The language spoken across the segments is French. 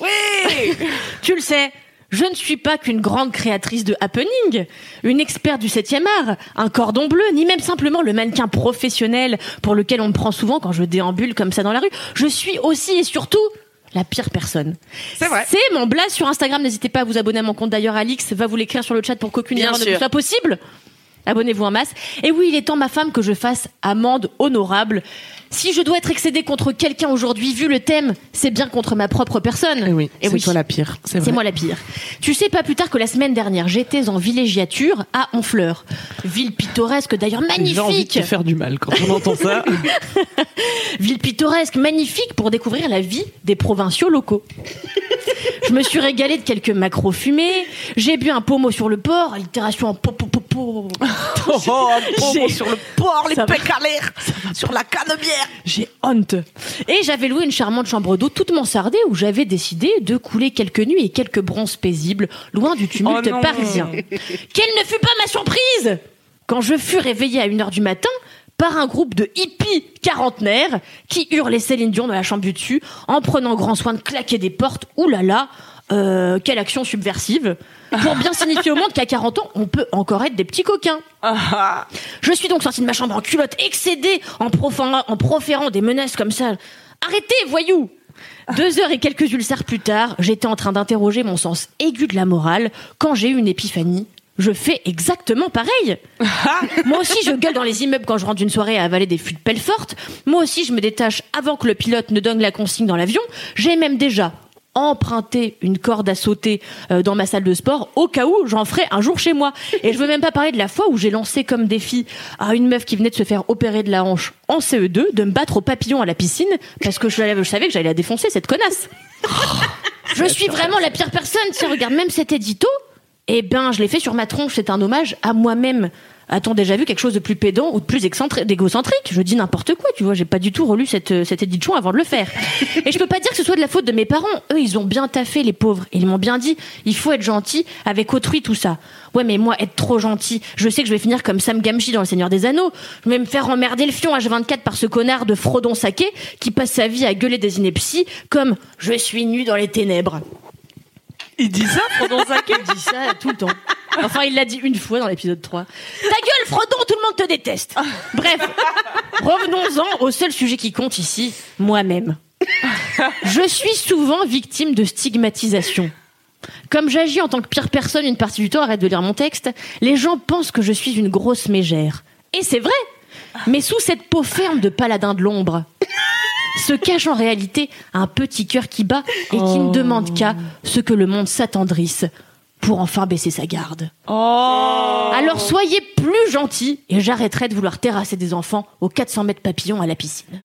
Oui Tu le sais, je ne suis pas qu'une grande créatrice de happening, une experte du 7e art, un cordon bleu, ni même simplement le mannequin professionnel pour lequel on me prend souvent quand je déambule comme ça dans la rue. Je suis aussi et surtout la pire personne. C'est vrai. C'est mon blaze sur Instagram. N'hésitez pas à vous abonner à mon compte d'ailleurs. Alix va vous l'écrire sur le chat pour qu'aucune erreur ne soit possible. Abonnez-vous en masse. Et oui, il est temps, ma femme, que je fasse amende honorable. Si je dois être excédée contre quelqu'un aujourd'hui, vu le thème, c'est bien contre ma propre personne. Eh oui, Et c'est toi la pire. C'est moi la pire. Tu sais, pas plus tard que la semaine dernière, j'étais en villégiature à Honfleur. Ville pittoresque, d'ailleurs J'ai envie de magnifique. te faire du mal quand on entend ça. Ville pittoresque, magnifique pour découvrir la vie des provinciaux locaux. Je me suis régalée de quelques macros fumés. J'ai bu un pommeau sur le port, allitération en popo. oh, J'ai- sur le port, les pecs à l'air, sur la canne bière. J'ai honte. Et j'avais loué une charmante chambre d'eau toute mansardée où j'avais décidé de couler quelques nuits et quelques bronzes paisibles, loin du tumulte Oh parisien. Quelle ne fut pas ma surprise quand je fus réveillée à 1h du matin par un groupe de hippies quarantenaires qui hurlaient Céline Dion dans la chambre du dessus en prenant grand soin de claquer des portes. Ouh là euh, quelle action subversive Pour bien signifier au monde qu'à 40 ans, on peut encore être des petits coquins. Je suis donc sortie de ma chambre en culotte, excédée, en, proférant, en proférant des menaces comme ça. Arrêtez, voyous Deux heures et quelques ulcères plus tard, j'étais en train d'interroger mon sens aigu de la morale quand j'ai eu une épiphanie. Je fais exactement pareil. Moi aussi, je gueule dans les immeubles quand je rentre d'une soirée à avaler des fûts de pelle forte. Moi aussi, je me détache avant que le pilote ne donne la consigne dans l'avion. J'ai même déjà emprunté une corde à sauter euh, dans ma salle de sport au cas où j'en ferai un jour chez moi. Et je veux même pas parler de la fois où j'ai lancé comme défi à une meuf qui venait de se faire opérer de la hanche en CE2 de me battre au papillon à la piscine parce que je, je savais que j'allais la défoncer cette connasse. je suis vraiment la pire personne. Tiens, regarde même cet édito. Eh ben, je l'ai fait sur ma tronche. C'est un hommage à moi-même. A-t-on déjà vu quelque chose de plus pédant ou de plus excentrique, d'égocentrique? Je dis n'importe quoi, tu vois. J'ai pas du tout relu cette, euh, cet édition avant de le faire. Et je peux pas dire que ce soit de la faute de mes parents. Eux, ils ont bien taffé, les pauvres. Et ils m'ont bien dit, il faut être gentil avec autrui, tout ça. Ouais, mais moi, être trop gentil, je sais que je vais finir comme Sam Gamgee dans Le Seigneur des Anneaux. Je vais me faire emmerder le fion H24 par ce connard de Frodon Saké qui passe sa vie à gueuler des inepties comme « Je suis nu dans les ténèbres ». Il dit ça, Frodon Saké Il dit ça tout le temps. Enfin, il l'a dit une fois dans l'épisode 3. Ta gueule, Frodon, tout le monde te déteste. Bref, revenons-en au seul sujet qui compte ici, moi-même. Je suis souvent victime de stigmatisation. Comme j'agis en tant que pire personne une partie du temps, arrête de lire mon texte, les gens pensent que je suis une grosse mégère. Et c'est vrai Mais sous cette peau ferme de paladin de l'ombre, se cache en réalité un petit cœur qui bat et qui ne demande qu'à ce que le monde s'attendrisse pour enfin baisser sa garde. Oh Alors soyez plus gentils et j'arrêterai de vouloir terrasser des enfants aux 400 mètres papillons à la piscine.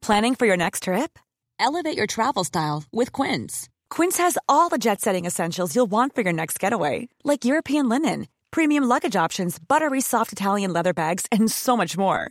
Planning for your next trip? Elevate your travel style with Quince. Quince has all the jet setting essentials you'll want for your next getaway, like European linen, premium luggage options, buttery soft Italian leather bags, and so much more.